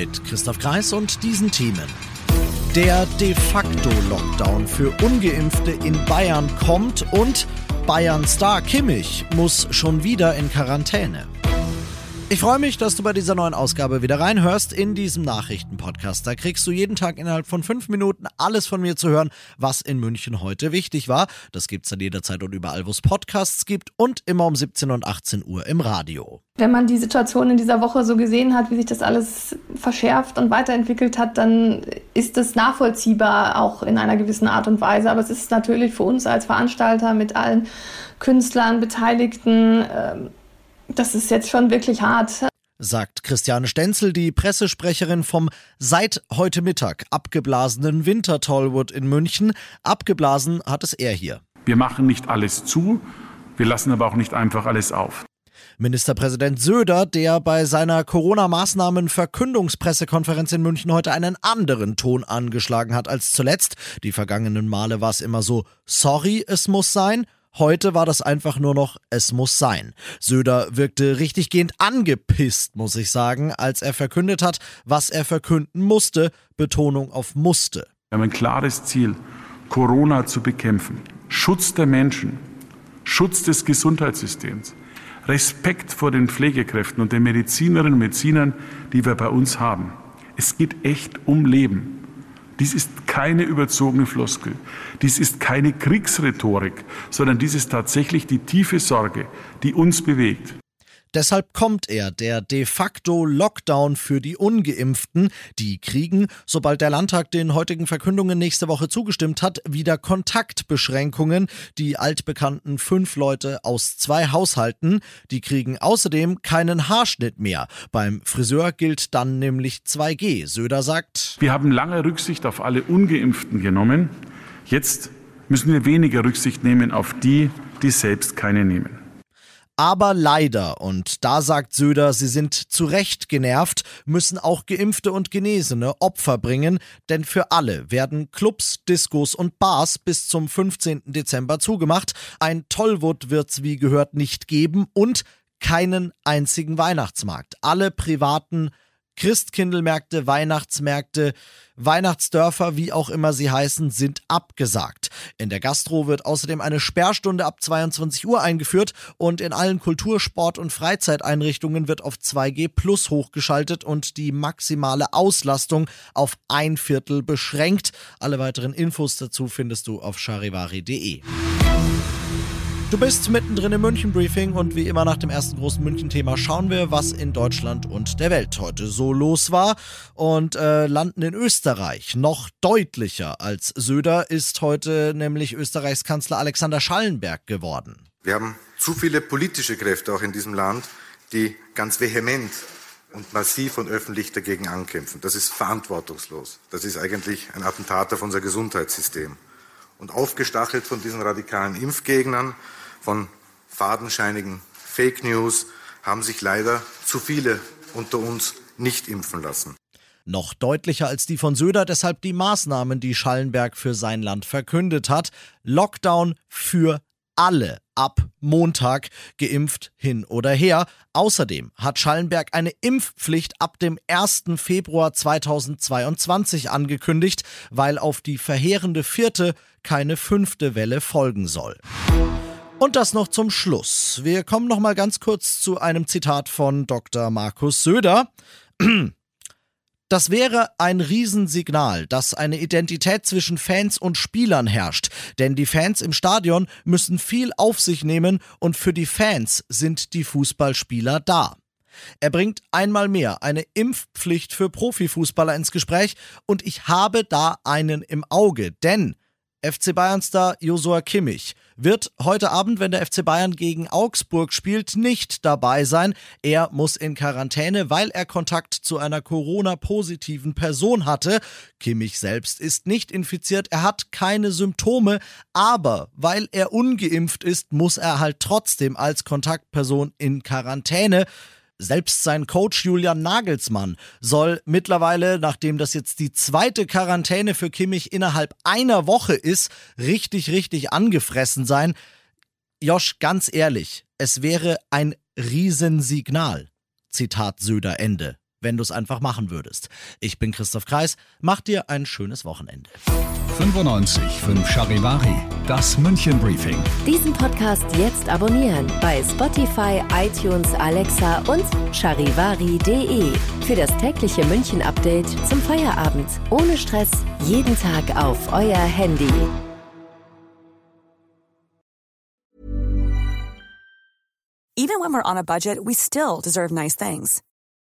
Mit Christoph Kreis und diesen Themen. Der de facto Lockdown für ungeimpfte in Bayern kommt und Bayern Star Kimmich muss schon wieder in Quarantäne. Ich freue mich, dass du bei dieser neuen Ausgabe wieder reinhörst in diesem Nachrichtenpodcast. Da kriegst du jeden Tag innerhalb von fünf Minuten alles von mir zu hören, was in München heute wichtig war. Das gibt's dann jederzeit und überall, wo es Podcasts gibt und immer um 17 und 18 Uhr im Radio. Wenn man die Situation in dieser Woche so gesehen hat, wie sich das alles verschärft und weiterentwickelt hat, dann ist es nachvollziehbar auch in einer gewissen Art und Weise. Aber es ist natürlich für uns als Veranstalter mit allen Künstlern, Beteiligten, ähm, das ist jetzt schon wirklich hart. Sagt Christiane Stenzel, die Pressesprecherin vom seit heute Mittag abgeblasenen Winter Tollwood in München. Abgeblasen hat es er hier. Wir machen nicht alles zu, wir lassen aber auch nicht einfach alles auf. Ministerpräsident Söder, der bei seiner Corona-Maßnahmen-Verkündungspressekonferenz in München heute einen anderen Ton angeschlagen hat als zuletzt. Die vergangenen Male war es immer so, sorry, es muss sein. Heute war das einfach nur noch, es muss sein. Söder wirkte richtiggehend angepisst, muss ich sagen, als er verkündet hat, was er verkünden musste. Betonung auf musste. Wir haben ein klares Ziel, Corona zu bekämpfen. Schutz der Menschen, Schutz des Gesundheitssystems, Respekt vor den Pflegekräften und den Medizinerinnen und Medizinern, die wir bei uns haben. Es geht echt um Leben. Dies ist keine überzogene Floskel. Dies ist keine Kriegsrhetorik, sondern dies ist tatsächlich die tiefe Sorge, die uns bewegt. Deshalb kommt er, der de facto Lockdown für die ungeimpften. Die kriegen, sobald der Landtag den heutigen Verkündungen nächste Woche zugestimmt hat, wieder Kontaktbeschränkungen. Die altbekannten fünf Leute aus zwei Haushalten, die kriegen außerdem keinen Haarschnitt mehr. Beim Friseur gilt dann nämlich 2G. Söder sagt, wir haben lange Rücksicht auf alle ungeimpften genommen. Jetzt müssen wir weniger Rücksicht nehmen auf die, die selbst keine nehmen. Aber leider, und da sagt Söder, sie sind zu Recht genervt, müssen auch Geimpfte und Genesene Opfer bringen, denn für alle werden Clubs, Diskos und Bars bis zum 15. Dezember zugemacht. Ein Tollwut wird's wie gehört nicht geben und keinen einzigen Weihnachtsmarkt. Alle privaten Christkindlmärkte, Weihnachtsmärkte, Weihnachtsdörfer, wie auch immer sie heißen, sind abgesagt. In der Gastro wird außerdem eine Sperrstunde ab 22 Uhr eingeführt und in allen Kultur-, Sport- und Freizeiteinrichtungen wird auf 2G Plus hochgeschaltet und die maximale Auslastung auf ein Viertel beschränkt. Alle weiteren Infos dazu findest du auf charivari.de. Du bist mittendrin im München Briefing und wie immer nach dem ersten großen München-Thema schauen wir, was in Deutschland und der Welt heute so los war und äh, landen in Österreich. Noch deutlicher als Söder ist heute nämlich Österreichs Kanzler Alexander Schallenberg geworden. Wir haben zu viele politische Kräfte auch in diesem Land, die ganz vehement und massiv und öffentlich dagegen ankämpfen. Das ist verantwortungslos. Das ist eigentlich ein Attentat auf unser Gesundheitssystem. Und aufgestachelt von diesen radikalen Impfgegnern von fadenscheinigen Fake News haben sich leider zu viele unter uns nicht impfen lassen. Noch deutlicher als die von Söder deshalb die Maßnahmen, die Schallenberg für sein Land verkündet hat. Lockdown für alle ab Montag, geimpft hin oder her. Außerdem hat Schallenberg eine Impfpflicht ab dem 1. Februar 2022 angekündigt, weil auf die verheerende vierte keine fünfte Welle folgen soll. Und das noch zum Schluss. Wir kommen noch mal ganz kurz zu einem Zitat von Dr. Markus Söder. Das wäre ein Riesensignal, dass eine Identität zwischen Fans und Spielern herrscht. Denn die Fans im Stadion müssen viel auf sich nehmen und für die Fans sind die Fußballspieler da. Er bringt einmal mehr eine Impfpflicht für Profifußballer ins Gespräch und ich habe da einen im Auge, denn FC Bayern-Star Josua Kimmich wird heute Abend, wenn der FC Bayern gegen Augsburg spielt, nicht dabei sein. Er muss in Quarantäne, weil er Kontakt zu einer Corona-positiven Person hatte. Kimmich selbst ist nicht infiziert, er hat keine Symptome, aber weil er ungeimpft ist, muss er halt trotzdem als Kontaktperson in Quarantäne. Selbst sein Coach Julian Nagelsmann soll mittlerweile, nachdem das jetzt die zweite Quarantäne für Kimmich innerhalb einer Woche ist, richtig, richtig angefressen sein. Josh, ganz ehrlich, es wäre ein Riesensignal. Zitat Söder Ende wenn du es einfach machen würdest. Ich bin Christoph Kreis, mach dir ein schönes Wochenende. 95 5 Charivari, das München Briefing. Diesen Podcast jetzt abonnieren bei Spotify, iTunes, Alexa und charivari.de. Für das tägliche München Update zum Feierabend. Ohne Stress, jeden Tag auf euer Handy. Even when we're on a budget, we still deserve nice things.